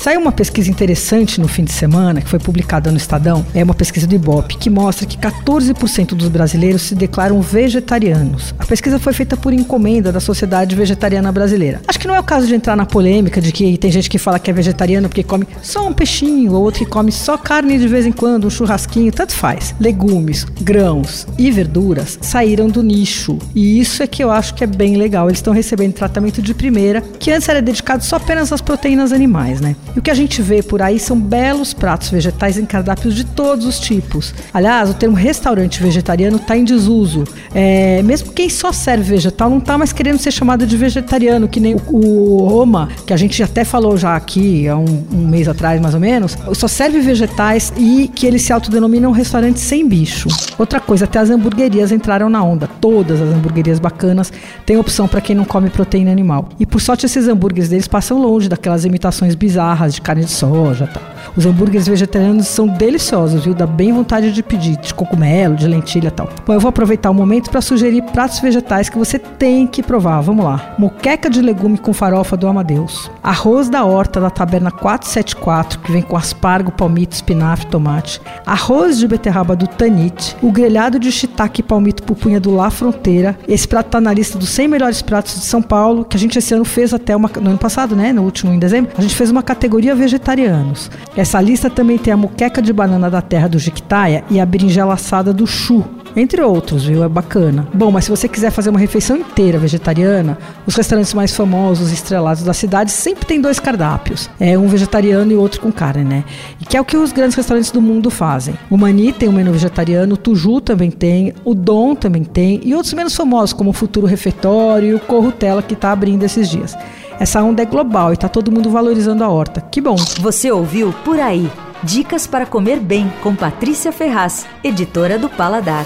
Saiu uma pesquisa interessante no fim de semana, que foi publicada no Estadão, é uma pesquisa do Ibope, que mostra que 14% dos brasileiros se declaram vegetarianos. A pesquisa foi feita por encomenda da Sociedade Vegetariana Brasileira. Acho que não é o caso de entrar na polêmica de que tem gente que fala que é vegetariano porque come só um peixinho, ou outro que come só carne de vez em quando, um churrasquinho, tanto faz. Legumes, grãos e verduras saíram do nicho. E isso é que eu acho que é bem legal. Eles estão recebendo tratamento de primeira, que antes era dedicado só apenas às proteínas animais, né? E o que a gente vê por aí são belos pratos vegetais em cardápios de todos os tipos. Aliás, o termo restaurante vegetariano está em desuso. É, mesmo quem só serve vegetal não está mais querendo ser chamado de vegetariano, que nem o, Roma, que a gente até falou já aqui há um, um, mês atrás, mais ou menos, só serve vegetais e que ele se autodenomina um restaurante sem bicho. Outra coisa, até as hamburguerias entraram na onda. Todas as hamburguerias bacanas têm opção para quem não come proteína animal. E por sorte, esses hambúrgueres deles passam longe daquelas imitações bizarras barras de carne de soja tal. Os hambúrgueres vegetarianos são deliciosos, viu? Dá bem vontade de pedir, de cogumelo, de lentilha tal. Bom, eu vou aproveitar o momento para sugerir pratos vegetais que você tem que provar. Vamos lá. Moqueca de legume com farofa do Amadeus. Arroz da horta da taberna 474, que vem com aspargo, palmito, espinafre, tomate. Arroz de beterraba do Tanite. O grelhado de shiitake palmito pupunha do La Fronteira. Esse prato tá na lista dos 100 melhores pratos de São Paulo, que a gente esse ano fez até uma, no ano passado, né? No último, em dezembro. A gente fez uma categoria vegetarianos. Essa lista também tem a muqueca de banana da terra do Jiquitaia e a berinjela assada do Chu, entre outros, viu? É bacana. Bom, mas se você quiser fazer uma refeição inteira vegetariana, os restaurantes mais famosos estrelados da cidade sempre tem dois cardápios. É um vegetariano e outro com carne, né? E que é o que os grandes restaurantes do mundo fazem. O Mani tem um menu vegetariano, o Tuju também tem, o Dom também tem, e outros menos famosos, como o Futuro Refeitório e o Corrutela, que está abrindo esses dias. Essa onda é global e está todo mundo valorizando a horta. Que bom! Você ouviu Por Aí. Dicas para comer bem com Patrícia Ferraz, editora do Paladar.